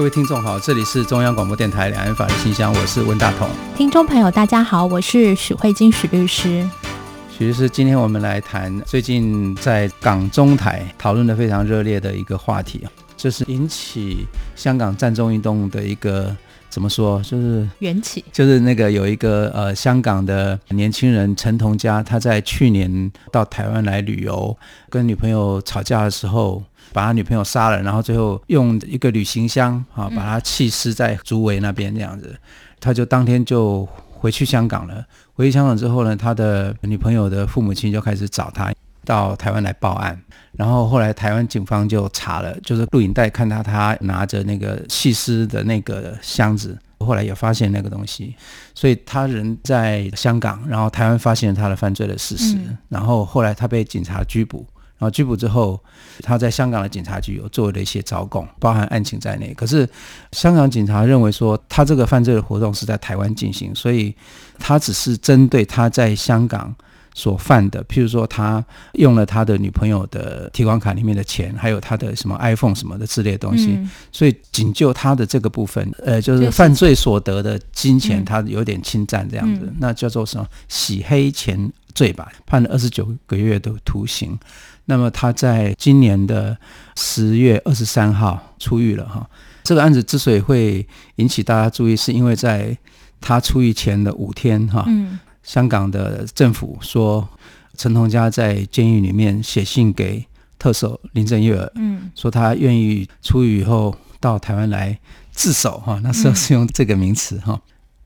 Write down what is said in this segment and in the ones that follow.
各位听众好，这里是中央广播电台两岸法律信箱，我是温大同。听众朋友大家好，我是许慧晶许律师。许律师，今天我们来谈最近在港中台讨论的非常热烈的一个话题，就是引起香港占中运动的一个怎么说，就是缘起，就是那个有一个呃香港的年轻人陈同佳，他在去年到台湾来旅游，跟女朋友吵架的时候。把他女朋友杀了，然后最后用一个旅行箱啊，把他弃尸在竹围那边这样子，他就当天就回去香港了。回去香港之后呢，他的女朋友的父母亲就开始找他到台湾来报案，然后后来台湾警方就查了，就是录影带看到他拿着那个弃尸的那个箱子，后来也发现那个东西，所以他人在香港，然后台湾发现了他的犯罪的事实，然后后来他被警察拘捕。然后拘捕之后，他在香港的警察局有做了一些招供，包含案情在内。可是香港警察认为说，他这个犯罪的活动是在台湾进行，所以他只是针对他在香港所犯的，譬如说他用了他的女朋友的提款卡里面的钱，还有他的什么 iPhone 什么的之类的东西，嗯、所以仅就他的这个部分，呃，就是犯罪所得的金钱，他有点侵占这样子，嗯、那叫做什么洗黑钱罪吧，判了二十九个月的徒刑。那么他在今年的十月二十三号出狱了哈。这个案子之所以会引起大家注意，是因为在他出狱前的五天哈，香港的政府说陈同佳在监狱里面写信给特首林郑月娥，嗯，说他愿意出狱以后到台湾来自首哈。那时候是用这个名词哈。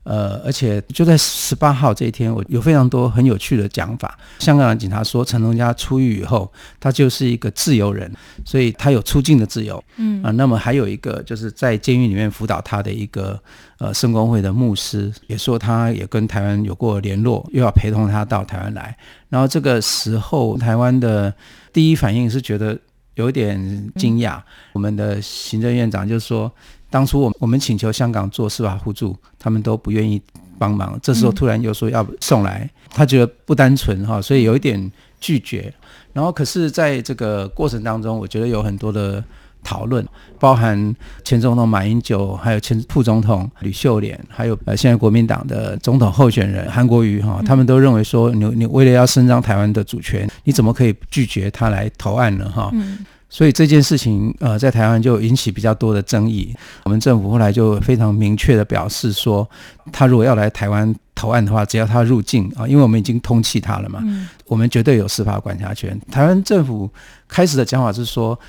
呃，而且就在十八号这一天，我有非常多很有趣的讲法。香港的警察说，陈同佳出狱以后，他就是一个自由人，所以他有出境的自由。嗯啊，那么还有一个就是在监狱里面辅导他的一个呃圣公会的牧师，也说他也跟台湾有过联络，又要陪同他到台湾来。然后这个时候，台湾的第一反应是觉得有点惊讶。我们的行政院长就说。当初我我们请求香港做司法互助，他们都不愿意帮忙。这时候突然又说要送来，他觉得不单纯哈，所以有一点拒绝。然后可是在这个过程当中，我觉得有很多的讨论，包含前总统马英九，还有前副总统吕秀莲，还有呃现在国民党的总统候选人韩国瑜哈，他们都认为说，你你为了要伸张台湾的主权，你怎么可以拒绝他来投案呢哈？所以这件事情，呃，在台湾就引起比较多的争议。我们政府后来就非常明确的表示说，他如果要来台湾投案的话，只要他入境啊，因为我们已经通缉他了嘛，我们绝对有司法管辖权。台湾政府开始的讲法是说，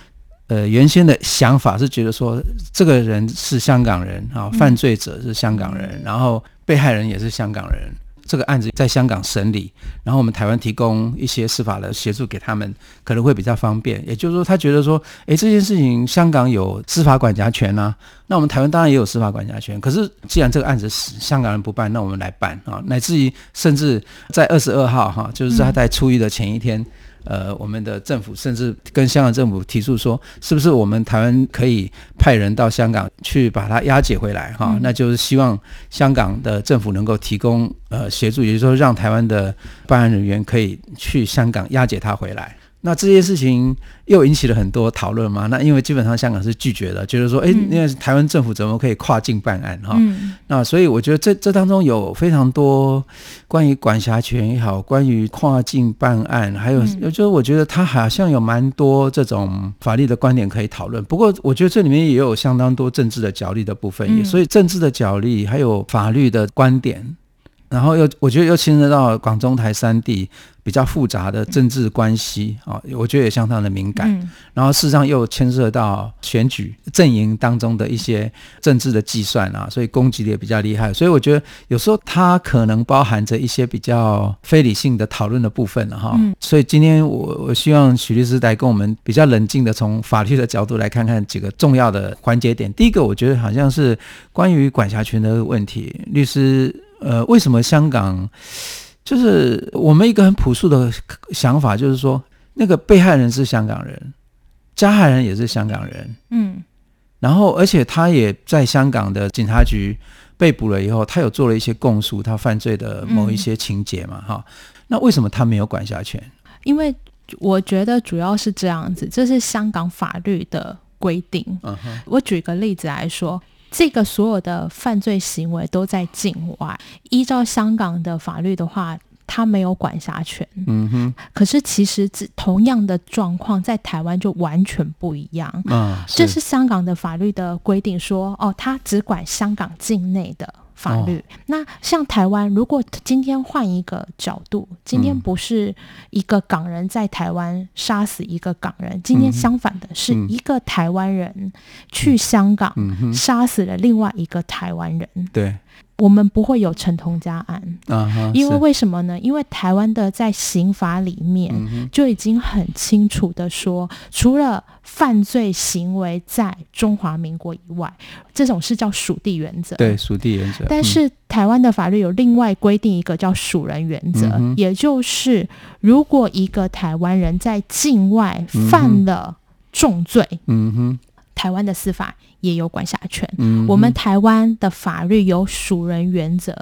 呃，原先的想法是觉得说，这个人是香港人啊，犯罪者是香港人，然后被害人也是香港人。这个案子在香港审理，然后我们台湾提供一些司法的协助给他们，可能会比较方便。也就是说，他觉得说，诶，这件事情香港有司法管辖权啊，那我们台湾当然也有司法管辖权。可是既然这个案子是香港人不办，那我们来办啊，乃至于甚至在二十二号哈，就是他在出狱的前一天。呃，我们的政府甚至跟香港政府提出说，是不是我们台湾可以派人到香港去把它押解回来哈？嗯、那就是希望香港的政府能够提供呃协助，也就是说让台湾的办案人员可以去香港押解他回来。那这件事情又引起了很多讨论嘛？那因为基本上香港是拒绝的，就是说，哎，那台湾政府怎么可以跨境办案哈？嗯、那所以我觉得这这当中有非常多关于管辖权也好，关于跨境办案，还有就是我觉得它好像有蛮多这种法律的观点可以讨论。不过我觉得这里面也有相当多政治的角力的部分，也所以政治的角力还有法律的观点。然后又我觉得又牵涉到广中台三地比较复杂的政治关系啊，我觉得也相当的敏感。嗯、然后事实上又牵涉到选举阵营当中的一些政治的计算啊，所以攻击的也比较厉害。所以我觉得有时候它可能包含着一些比较非理性的讨论的部分了哈。嗯、所以今天我我希望许律师来跟我们比较冷静的从法律的角度来看看几个重要的环节点。第一个，我觉得好像是关于管辖权的问题，律师。呃，为什么香港就是我们一个很朴素的想法，就是说那个被害人是香港人，加害人也是香港人，嗯，然后而且他也在香港的警察局被捕了以后，他有做了一些供述，他犯罪的某一些情节嘛，哈、嗯，那为什么他没有管辖权？因为我觉得主要是这样子，这是香港法律的规定。嗯哼，我举个例子来说。这个所有的犯罪行为都在境外，依照香港的法律的话，他没有管辖权。嗯哼。可是其实同样的状况在台湾就完全不一样。嗯，这是香港的法律的规定说，说哦，他只管香港境内的。法律，哦、那像台湾，如果今天换一个角度，今天不是一个港人在台湾杀死一个港人，嗯、今天相反的是一个台湾人去香港杀死了另外一个台湾人。对。我们不会有陈同佳案，啊、哈因为为什么呢？因为台湾的在刑法里面就已经很清楚的说，嗯、除了犯罪行为在中华民国以外，这种是叫属地原则。对，属地原则。但是台湾的法律有另外规定一个叫属人原则，嗯、也就是如果一个台湾人在境外犯了重罪，嗯哼，台湾的司法。也有管辖权。嗯、我们台湾的法律有属人原则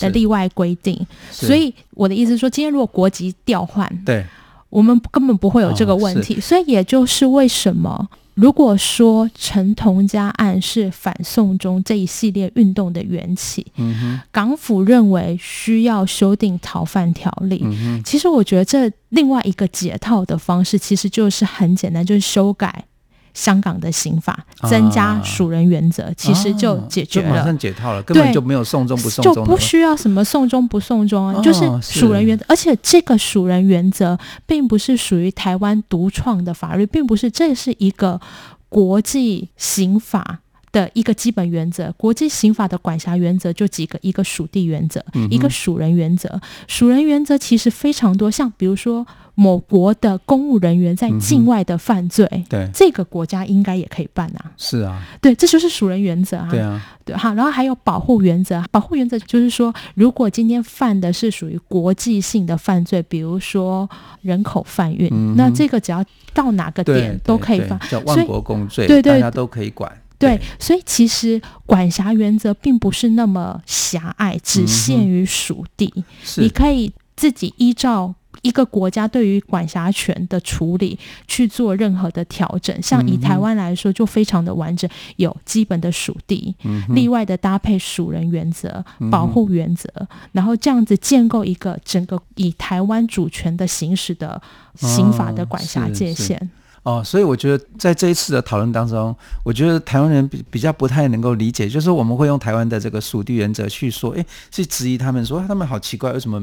的例外规定，哦、所以我的意思是说，今天如果国籍调换，对，我们根本不会有这个问题。哦、所以也就是为什么，如果说陈同佳案是反送中这一系列运动的缘起，港府认为需要修订逃犯条例。其实我觉得这另外一个解套的方式，其实就是很简单，就是修改。香港的刑法增加属人原则，啊、其实就解决了，啊马上解套了，根本就没有送终不送终，就不需要什么送终不送终啊，就是属人原则。而且这个属人原则并不是属于台湾独创的法律，并不是，这是一个国际刑法的一个基本原则。国际刑法的管辖原则就几个：一个属地原则，嗯、一个属人原则。属人原则其实非常多，像比如说。某国的公务人员在境外的犯罪，嗯、对这个国家应该也可以办呐、啊。是啊，对，这就是属人原则啊。对啊，对哈，然后还有保护原则。保护原则就是说，如果今天犯的是属于国际性的犯罪，比如说人口贩运，嗯、那这个只要到哪个点都可以犯，叫万国公罪，对对，大家都可以管。对，所以其实管辖原则并不是那么狭隘，只限于属地。嗯、你可以自己依照。一个国家对于管辖权的处理去做任何的调整，像以台湾来说就非常的完整，有基本的属地，嗯、例外的搭配属人原则、保护原则，嗯、然后这样子建构一个整个以台湾主权的行使的刑法的管辖界限。哦哦，所以我觉得在这一次的讨论当中，我觉得台湾人比比较不太能够理解，就是我们会用台湾的这个属地原则去说，哎，去质疑他们说他们好奇怪，为什么？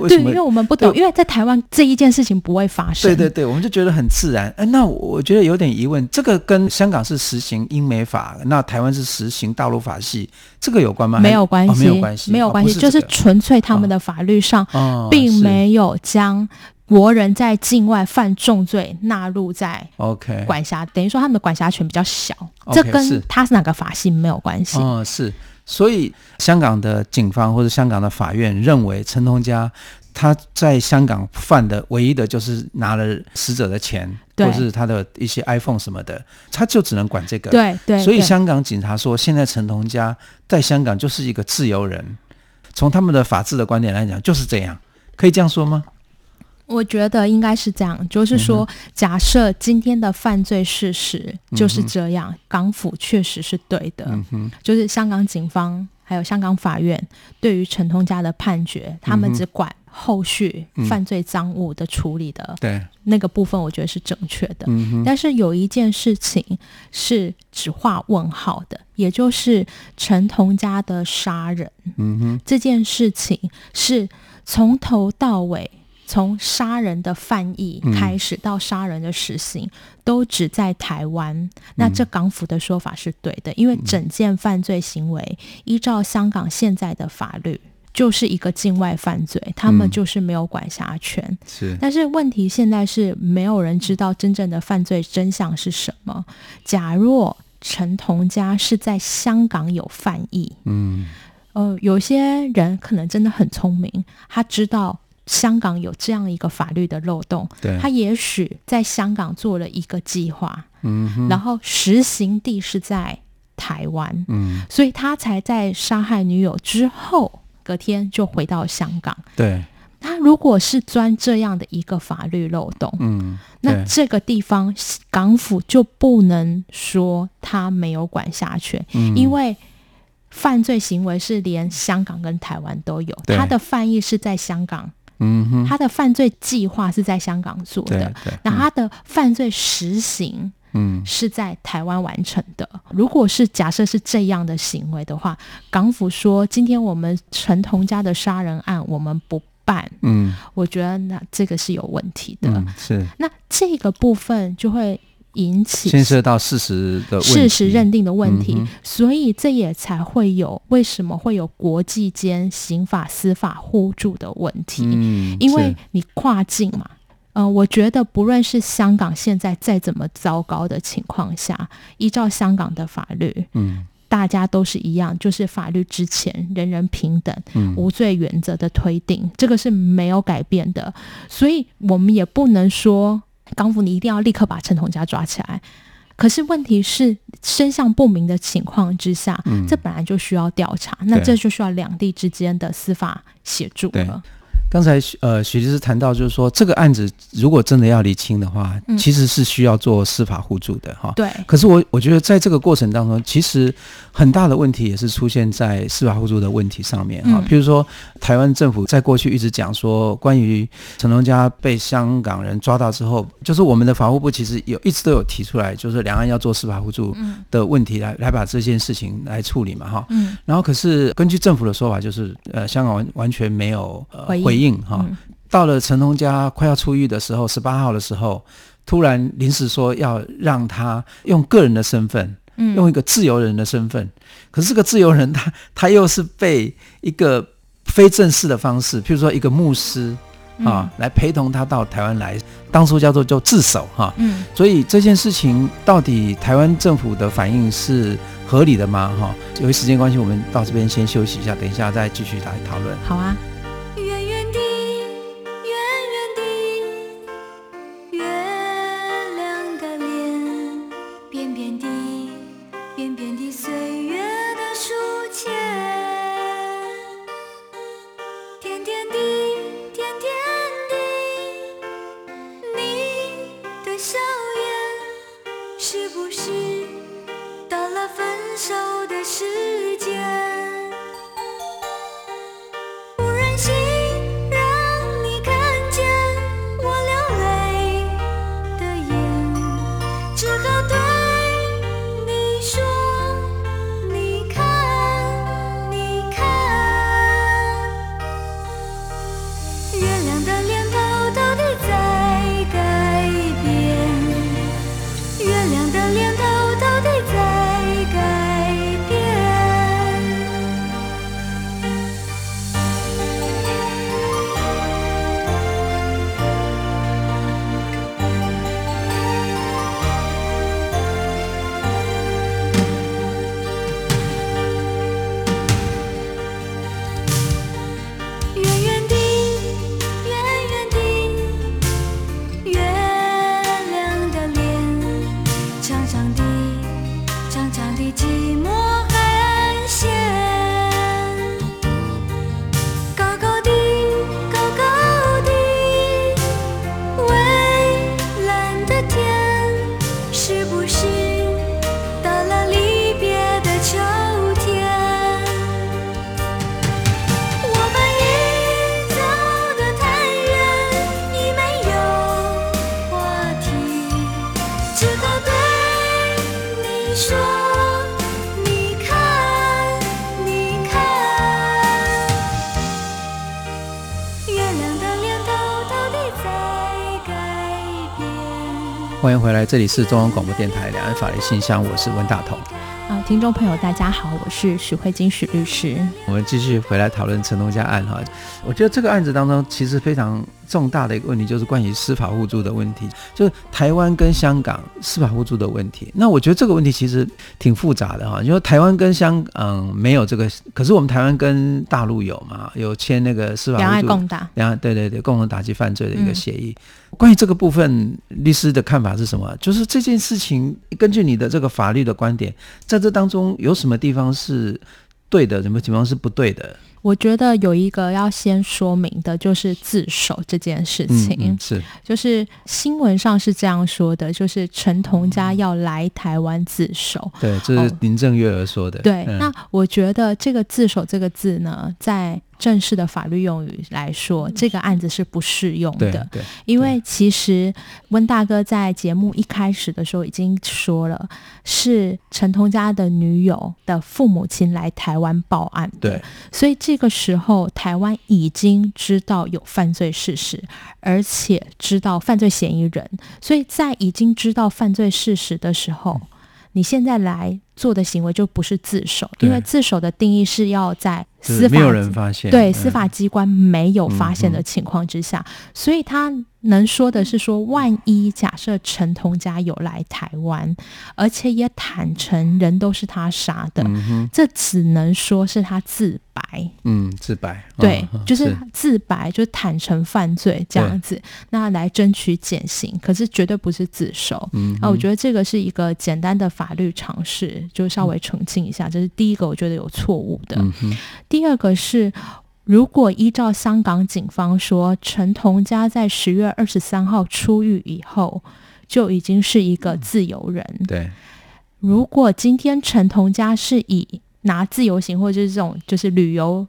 为什么？对，因为我们不懂，因为在台湾这一件事情不会发生。对对对，我们就觉得很自然。哎，那我觉得有点疑问，这个跟香港是实行英美法，那台湾是实行大陆法系，这个有关吗？没有关系，哦、没有关系，没有关系，就是纯粹他们的法律上，并没有将。国人在境外犯重罪，纳入在 OK 管辖，等于说他们的管辖权比较小，okay, 这跟他是哪个法系没有关系。嗯，是，所以香港的警方或者香港的法院认为陈同佳他在香港犯的唯一的就是拿了死者的钱，对或是他的一些 iPhone 什么的，他就只能管这个。对对。对，所以香港警察说，现在陈同佳在香港就是一个自由人，从他们的法治的观点来讲就是这样，可以这样说吗？我觉得应该是这样，就是说，假设今天的犯罪事实就是这样，嗯、港府确实是对的，嗯、就是香港警方还有香港法院对于陈通家的判决，他们只管后续犯罪赃物的处理的，对。那个部分，我觉得是正确的。嗯、但是有一件事情是只画问号的，也就是陈同佳的杀人。嗯哼，这件事情是从头到尾，从杀人的犯意开始到杀人的实行，嗯、都只在台湾。那这港府的说法是对的，因为整件犯罪行为依照香港现在的法律。就是一个境外犯罪，他们就是没有管辖权。嗯、是，但是问题现在是没有人知道真正的犯罪真相是什么。假若陈同佳是在香港有犯意，嗯，呃，有些人可能真的很聪明，他知道香港有这样一个法律的漏洞，他也许在香港做了一个计划，嗯，然后实行地是在台湾，嗯，所以他才在杀害女友之后。隔天就回到香港。对，他如果是钻这样的一个法律漏洞，嗯，那这个地方港府就不能说他没有管辖权，嗯，因为犯罪行为是连香港跟台湾都有，他的犯意是在香港，嗯哼，他的犯罪计划是在香港做的，那他的犯罪实行。嗯，是在台湾完成的。如果是假设是这样的行为的话，港府说今天我们陈同佳的杀人案我们不办，嗯，我觉得那这个是有问题的。嗯、是，那这个部分就会引起牵涉到事实的事实认定的问题，嗯、所以这也才会有为什么会有国际间刑法司法互助的问题，嗯，因为你跨境嘛。嗯、呃，我觉得不论是香港现在再怎么糟糕的情况下，依照香港的法律，嗯，大家都是一样，就是法律之前人人平等，嗯，无罪原则的推定，这个是没有改变的。所以我们也不能说港府你一定要立刻把陈同佳抓起来。可是问题是真相不明的情况之下，嗯，这本来就需要调查，那这就需要两地之间的司法协助了。刚才呃，许律师谈到，就是说这个案子如果真的要厘清的话，嗯，其实是需要做司法互助的哈。对。可是我我觉得在这个过程当中，其实很大的问题也是出现在司法互助的问题上面哈。譬如说，台湾政府在过去一直讲说，关于陈同佳被香港人抓到之后，就是我们的法务部其实有一直都有提出来，就是两岸要做司法互助的问题来来把这件事情来处理嘛哈。嗯。然后可是根据政府的说法，就是呃，香港完完全没有呃回应。哈，到了陈同佳快要出狱的时候，十八号的时候，突然临时说要让他用个人的身份，嗯，用一个自由人的身份。可是这个自由人他，他他又是被一个非正式的方式，譬如说一个牧师啊，来陪同他到台湾来，当初叫做就自首哈。嗯，所以这件事情到底台湾政府的反应是合理的吗？哈，由于时间关系，我们到这边先休息一下，等一下再继续来讨论。好啊。回来，这里是中央广播电台两岸法律信箱，我是温大同。啊，听众朋友，大家好，我是许慧金许律师。我们继续回来讨论陈东家案哈。我觉得这个案子当中，其实非常重大的一个问题，就是关于司法互助的问题，就是台湾跟香港司法互助的问题。那我觉得这个问题其实挺复杂的哈。因为台湾跟香港没有这个，可是我们台湾跟大陆有嘛，有签那个司法互助，两岸共打，两岸对对对，共同打击犯罪的一个协议。嗯、关于这个部分，律师的看法是什么？就是这件事情，根据你的这个法律的观点，在这当中有什么地方是对的，什么地方是不对的？我觉得有一个要先说明的，就是自首这件事情。嗯嗯、是，就是新闻上是这样说的，就是陈同佳要来台湾自首。对，这是林正月儿说的。哦、对，嗯、那我觉得这个“自首”这个字呢，在正式的法律用语来说，这个案子是不适用的。对，因为其实温大哥在节目一开始的时候已经说了，是陈同佳的女友的父母亲来台湾报案。对，所以这个时候台湾已经知道有犯罪事实，而且知道犯罪嫌疑人。所以在已经知道犯罪事实的时候，嗯、你现在来做的行为就不是自首，因为自首的定义是要在。司法没有人发现，对司法机关没有发现的情况之下，嗯、所以他能说的是说，万一假设陈同佳有来台湾，而且也坦诚人都是他杀的，嗯、这只能说是他自白。嗯，自白，对，哦、就是自白，是就坦诚犯罪这样子，那来争取减刑，可是绝对不是自首。嗯哼，那我觉得这个是一个简单的法律常识，就稍微澄清一下，这是第一个，我觉得有错误的。嗯第二个是，如果依照香港警方说，陈同佳在十月二十三号出狱以后就已经是一个自由人。对，如果今天陈同佳是以拿自由行或者是这种就是旅游。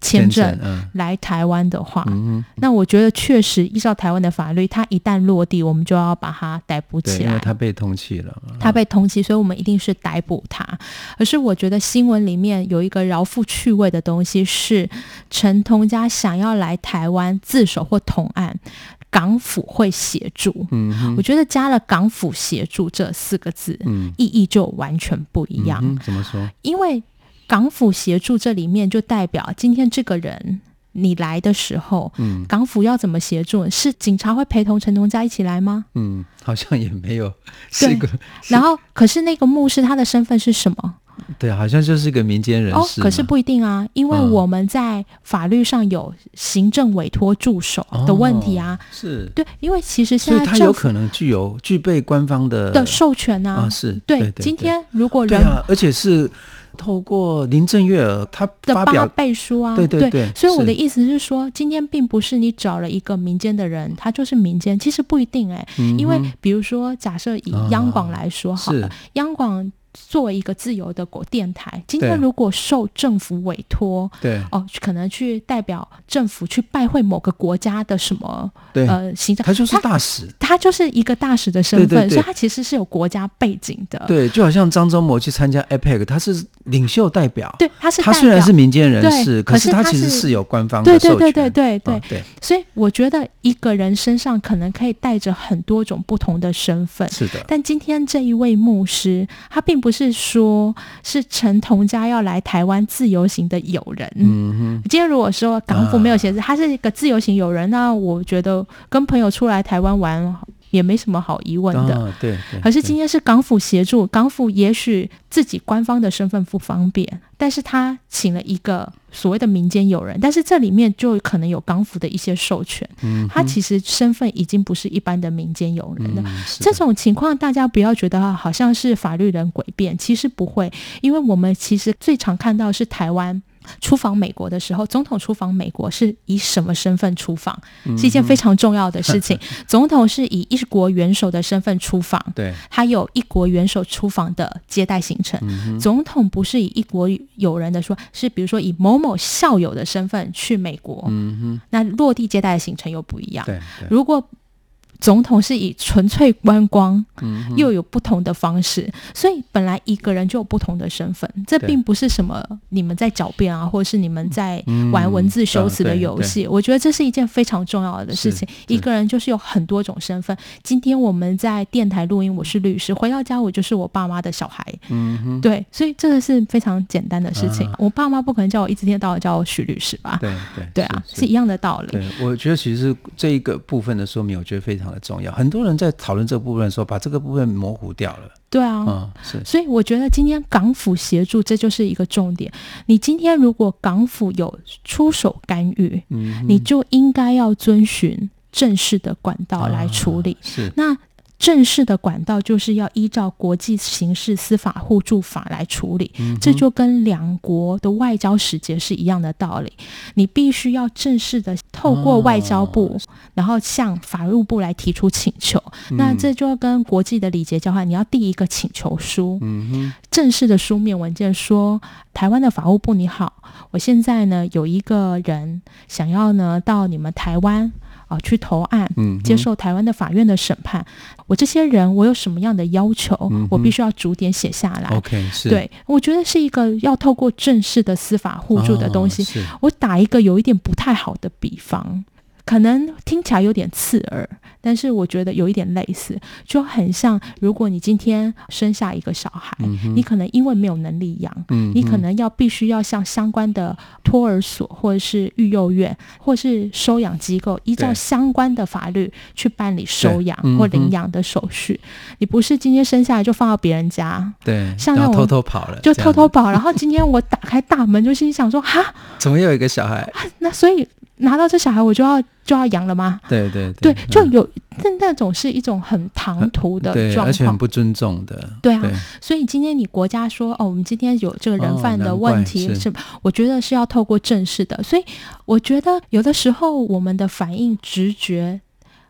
签证来台湾的话，嗯、那我觉得确实依照台湾的法律，他一旦落地，我们就要把他逮捕起来。因为他被通缉了，他被通缉，所以我们一定是逮捕他。可是我觉得新闻里面有一个饶富趣味的东西，是陈同佳想要来台湾自首或同案，港府会协助。嗯，我觉得加了“港府协助”这四个字，嗯，意义就完全不一样。嗯、怎么说？因为。港府协助这里面就代表今天这个人你来的时候，嗯，港府要怎么协助？是警察会陪同陈同佳一起来吗？嗯，好像也没有。是。个然后，可是那个牧师他的身份是什么？对，好像就是一个民间人士。哦，可是不一定啊，因为我们在法律上有行政委托助手的问题啊。哦、是。对，因为其实现在他有可能具有具备官方的的授权啊。哦、是。对，今天如果人，啊，而且是。透过林郑月娥，他发表背书啊，对对对，对，所以我的意思是说，是今天并不是你找了一个民间的人，他就是民间，其实不一定哎、欸，嗯、因为比如说，假设以央广来说好了，哦、央广。作为一个自由的国电台，今天如果受政府委托，对。哦，可能去代表政府去拜会某个国家的什么对。呃行政，他就是大使。他，他就是一个大使的身份，对对对，所以他其实是有国家背景的。对，就好像张忠谋去参加 APEC，他是领袖代表，对，他是他虽然是民间人士，对可是他其实是有官方的授权，对对对对对对，哦、对。所以我觉得一个人身上可能可以带着很多种不同的身份，是的。但今天这一位牧师，他并不是说。是陈同佳要来台湾自由行的友人。嗯哼，今天如果说港府没有写字，他是一个自由行友人，那我觉得跟朋友出来台湾玩也没什么好疑问的。哦、对，对，可是今天是港府协助，港府也许自己官方的身份不方便，但是他请了一个所谓的民间友人，但是这里面就可能有港府的一些授权。嗯，他其实身份已经不是一般的民间友人了。嗯、这种情况，大家不要觉得好像是法律人诡辩，其实不会，因为我们其实最常看到是台湾。出访美国的时候，总统出访美国是以什么身份出访？是一件非常重要的事情。总统是以一国元首的身份出访，对，他有一国元首出访的接待行程。总统不是以一国友人的说，是比如说以某某校友的身份去美国。嗯那落地接待的行程又不一样。如果总统是以纯粹观光，嗯，又有不同的方式，所以本来一个人就有不同的身份，这并不是什么你们在狡辩啊，或者是你们在玩文字修辞的游戏。我觉得这是一件非常重要的事情。一个人就是有很多种身份。今天我们在电台录音，我是律师；回到家，我就是我爸妈的小孩。嗯，对，所以这个是非常简单的事情。啊、我爸妈不可能叫我一天到晚叫我许律师吧？对对对啊，是，是，是一样的道理。对，我觉得其实这一个部分的说明，我觉得非常的重要。很多人在讨论这个部分的时候，把这个部分模糊掉了。对啊，嗯，是。所以我觉得今天港府协助，这就是一个重点。你今天如果港府有出手干预，嗯，你就应该要遵循正式的管道来处理。啊、是。那。正式的管道就是要依照国际刑事司法互助法来处理，嗯、这就跟两国的外交使节是一样的道理。你必须要正式的透过外交部，哦、然后向法务部来提出请求。嗯、那这就跟国际的礼节交换，你要递一个请求书，嗯，正式的书面文件说，台湾的法务部你好，我现在呢有一个人想要呢到你们台湾。啊，去投案，接受台湾的法院的审判。嗯、我这些人，我有什么样的要求？嗯、我必须要逐点写下来。OK，是。对，我觉得是一个要透过正式的司法互助的东西。哦、我打一个有一点不太好的比方。可能听起来有点刺耳，但是我觉得有一点类似，就很像如果你今天生下一个小孩，嗯、你可能因为没有能力养，嗯、你可能要必须要向相关的托儿所或者是育幼院或是收养机构，依照相关的法律去办理收养或领养的手续。嗯、你不是今天生下来就放到别人家，对，像那种偷偷跑了，就偷偷跑，然后今天我打开大门就心想说哈，怎么又有一个小孩？那所以。拿到这小孩，我就要就要养了吗？对对对，对，就有那那种是一种很唐突的状况，而且很不尊重的。对啊，所以今天你国家说哦，我们今天有这个人犯的问题，是我觉得是要透过正式的。所以我觉得有的时候我们的反应直觉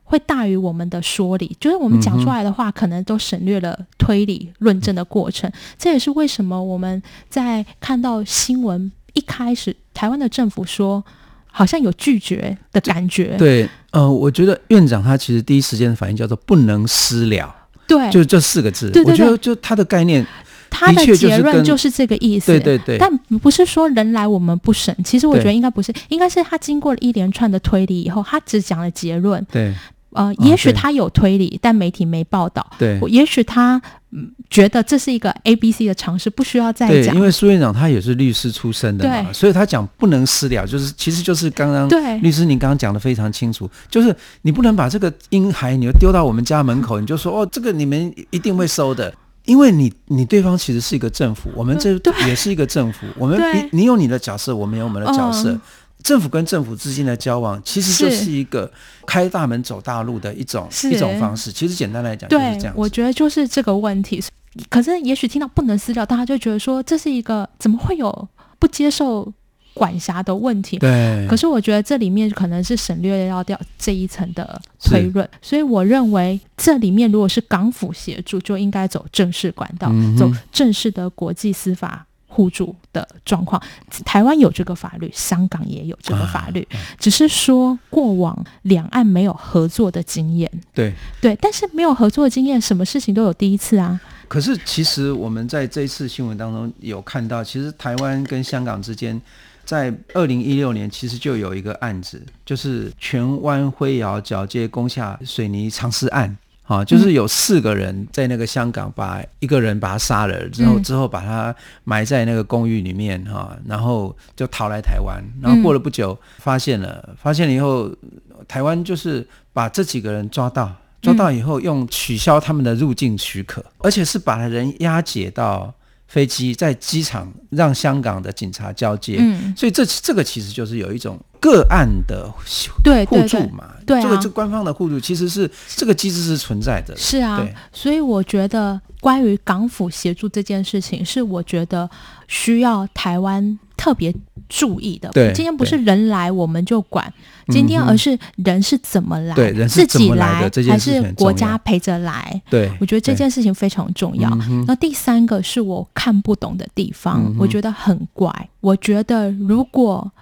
会大于我们的说理，就是我们讲出来的话可能都省略了推理论证的过程。这也是为什么我们在看到新闻一开始，台湾的政府说。好像有拒绝的感觉。对，呃，我觉得院长他其实第一时间的反应叫做“不能私了”，对，就这四个字。对对对，我觉得就他的概念，他的结论就是这个意思。对对对，但不是说人来我们不审，其实我觉得应该不是，应该是他经过了一连串的推理以后，他只讲了结论。对。呃，也许他有推理，哦、但媒体没报道。对，也许他嗯觉得这是一个 A B C 的尝试，不需要再讲。对，因为苏院长他也是律师出身的嘛，所以他讲不能私了，就是其实就是刚刚对。律师您刚刚讲的非常清楚，就是你不能把这个婴孩你就丢到我们家门口，你就说哦，这个你们一定会收的，因为你你对方其实是一个政府，我们这也是一个政府，我们你你有你的角色，我们有我们的角色。嗯政府跟政府之间的交往，其实就是一个开大门走大路的一种一种方式。其实简单来讲，就是这样。我觉得就是这个问题。可是也许听到不能私了，大家就觉得说这是一个怎么会有不接受管辖的问题？对。可是我觉得这里面可能是省略要掉这一层的推论。所以我认为这里面如果是港府协助，就应该走正式管道，嗯、走正式的国际司法。互助的状况，台湾有这个法律，香港也有这个法律，啊、只是说过往两岸没有合作的经验。对对，但是没有合作的经验，什么事情都有第一次啊。可是其实我们在这一次新闻当中有看到，其实台湾跟香港之间，在二零一六年其实就有一个案子，就是荃湾灰窑交界攻下水泥藏尸案。啊，就是有四个人在那个香港把一个人把他杀了之后，之后把他埋在那个公寓里面哈，然后就逃来台湾，然后过了不久发现了，发现了以后，台湾就是把这几个人抓到，抓到以后用取消他们的入境许可，而且是把人押解到。飞机在机场让香港的警察交接，嗯，所以这这个其实就是有一种个案的互助嘛，对，对，对，对，啊，这个这官方的互助其实是这个机制是存在的，是啊，对，所以我觉得关于港府协助这件事情，是我觉得需要台湾特别注意的。对，今天不是人来我们就管。今天，而是人是怎么来，对，人是怎么来的，自己来还是国家陪着来？对，我觉得这件事情非常重要。那第三个是我看不懂的地方，我觉得很怪。我觉得如果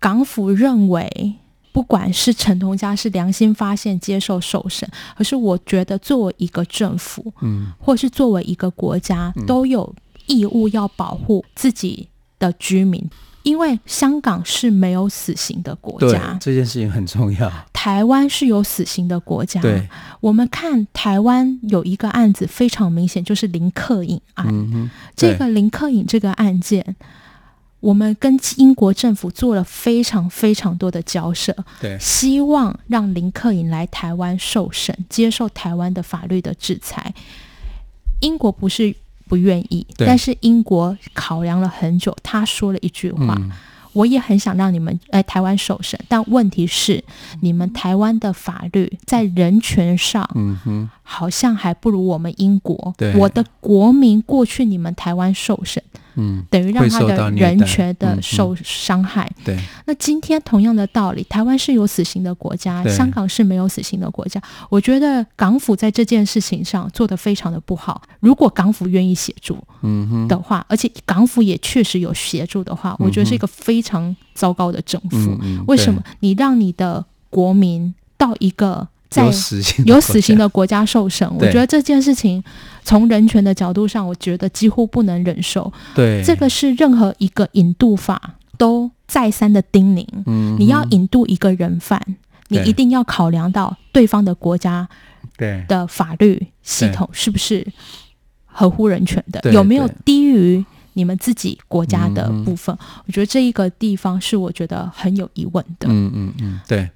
港府认为不管是陈同佳是良心发现接受受审，可是我觉得作为一个政府，嗯，或是作为一个国家，都有义务要保护自己的居民。因为香港是没有死刑的国家，这件事情很重要。台湾是有死刑的国家。对，我们看台湾有一个案子非常明显，就是林克颖案。嗯、这个林克颖这个案件，我们跟英国政府做了非常非常多的交涉，对，希望让林克颖来台湾受审，接受台湾的法律的制裁。英国不是。不愿意，但是英国考量了很久，他说了一句话：“嗯、我也很想让你们来台湾受审，但问题是，你们台湾的法律在人权上，嗯哼，好像还不如我们英国。我的国民过去你们台湾受审。”嗯，等于让他的人权的受伤害。嗯、对，那今天同样的道理，台湾是有死刑的国家，香港是没有死刑的国家。我觉得港府在这件事情上做得非常的不好。如果港府愿意协助，嗯的话，而且港府也确实有协助的话，我觉得是一个非常糟糕的政府。嗯、为什么？你让你的国民到一个。在有死刑的国家受审，我觉得这件事情从人权的角度上，我觉得几乎不能忍受。对，这个是任何一个引渡法都再三的叮咛。嗯，你要引渡一个人犯，你一定要考量到对方的国家的法律系统是不是合乎人权的，有没有低于你们自己国家的部分？我觉得这一个地方是我觉得很有疑问的。嗯嗯嗯，对。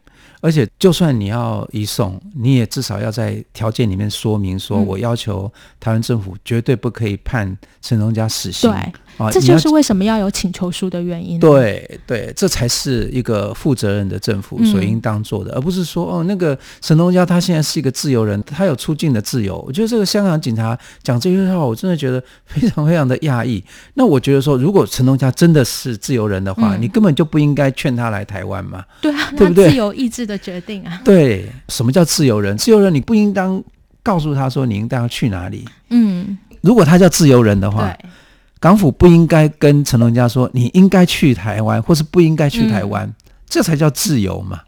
而且，就算你要移送，你也至少要在条件里面说明，说我要求台湾政府绝对不可以判陈同佳死刑。对。啊，这就是为什么要有请求书的原因。对对，这才是一个负责任的政府所应当做的，嗯、而不是说哦，那个陈同佳他现在是一个自由人，他有出境的自由。我觉得这个香港警察讲这句话，我真的觉得非常非常的讶异。那我觉得说，如果陈同佳真的是自由人的话，嗯、你根本就不应该劝他来台湾嘛。对啊，对不对？自由意志的决定啊。对，什么叫自由人？自由人你不应当告诉他说你应当要去哪里。嗯，如果他叫自由人的话。港府不应该跟陈龙家说，你应该去台湾，或是不应该去台湾，嗯、这才叫自由嘛。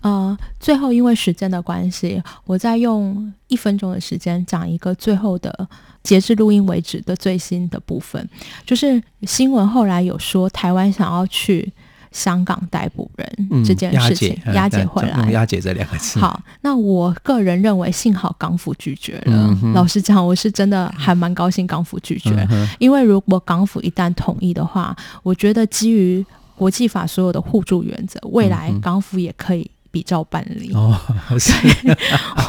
呃，最后因为时间的关系，我再用一分钟的时间讲一个最后的，截至录音为止的最新的部分，就是新闻后来有说台湾想要去。香港逮捕人这件事情，嗯、押解回来，押解这两个字。好，那我个人认为，幸好港府拒绝了。嗯、老实讲，我是真的还蛮高兴港府拒绝，嗯、因为如果港府一旦同意的话，我觉得基于国际法所有的互助原则，未来港府也可以。比照办理哦，所以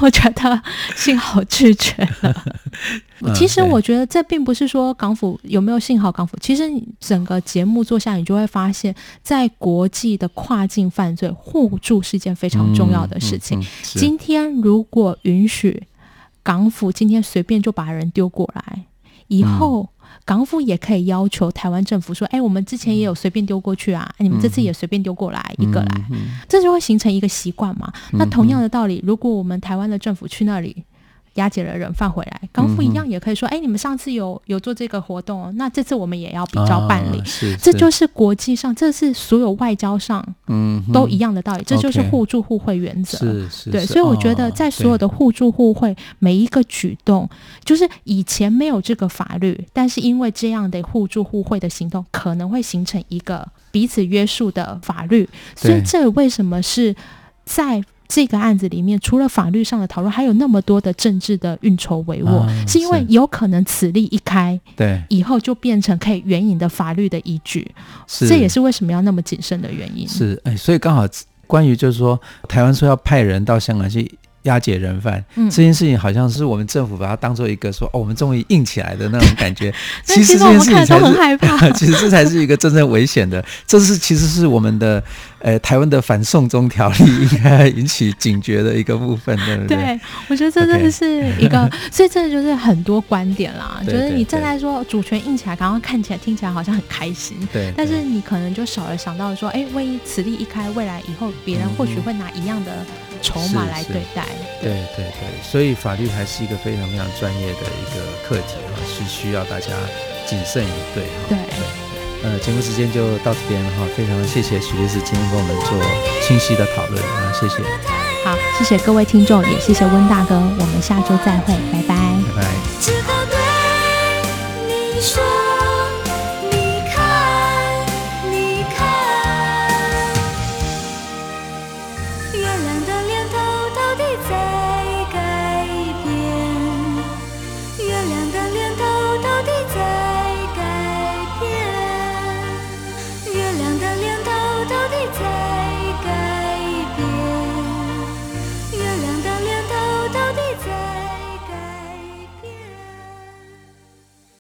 我觉得幸好拒绝了。其实我觉得这并不是说港府有没有幸好港府，其实整个节目做下来，你就会发现，在国际的跨境犯罪互助是一件非常重要的事情。今天如果允许港府今天随便就把人丢过来，以后。港府也可以要求台湾政府说：“哎，我们之前也有随便丢过去啊，你们这次也随便丢过来一个来，这就会形成一个习惯嘛。那同样的道理，如果我们台湾的政府去那里。”押解了人放回来，港府一样也可以说：“哎、你们上次有有做这个活动，那这次我们也要比照办理。哦”是，是，这就是国际上，这是所有外交上，嗯，都一样的道理。嗯、这就是互助互惠原则。是是，对。所以我觉得，在所有的互助互惠，哦、每一个举动，就是以前没有这个法律，但是因为这样的互助互惠的行动，可能会形成一个彼此约束的法律。所以，这为什么是在？这个案子里面，除了法律上的讨论，还有那么多的政治的运筹帷幄，嗯、是因为有可能此例一开，对，以后就变成可以援引的法律的依据，是这也是为什么要那么谨慎的原因。是，哎，所以刚好关于就是说，台湾说要派人到香港去。押解人犯、嗯、这件事情，好像是我们政府把它当做一个说哦，我们终于硬起来的那种感觉。其实这件事情才是，其实这才是一个真正危险的。这是其实是我们的呃台湾的反送中条例 应该引起警觉的一个部分，对不对？对，我觉得这真的是一个，所以这就是很多观点啦。就是你正在说主权硬起来，刚刚看起来听起来好像很开心，对，但是你可能就少了想到说，哎，万一此例一开，未来以后别人或许会拿一样的。筹码来对待，对对对，所以法律还是一个非常非常专业的一个课题啊，是需要大家谨慎以对。对。对呃，节目时间就到这边了哈，非常谢谢许律师今天跟我们做清晰的讨论啊，谢谢。好，谢谢各位听众，也谢谢温大哥，我们下周再会，拜拜。拜拜。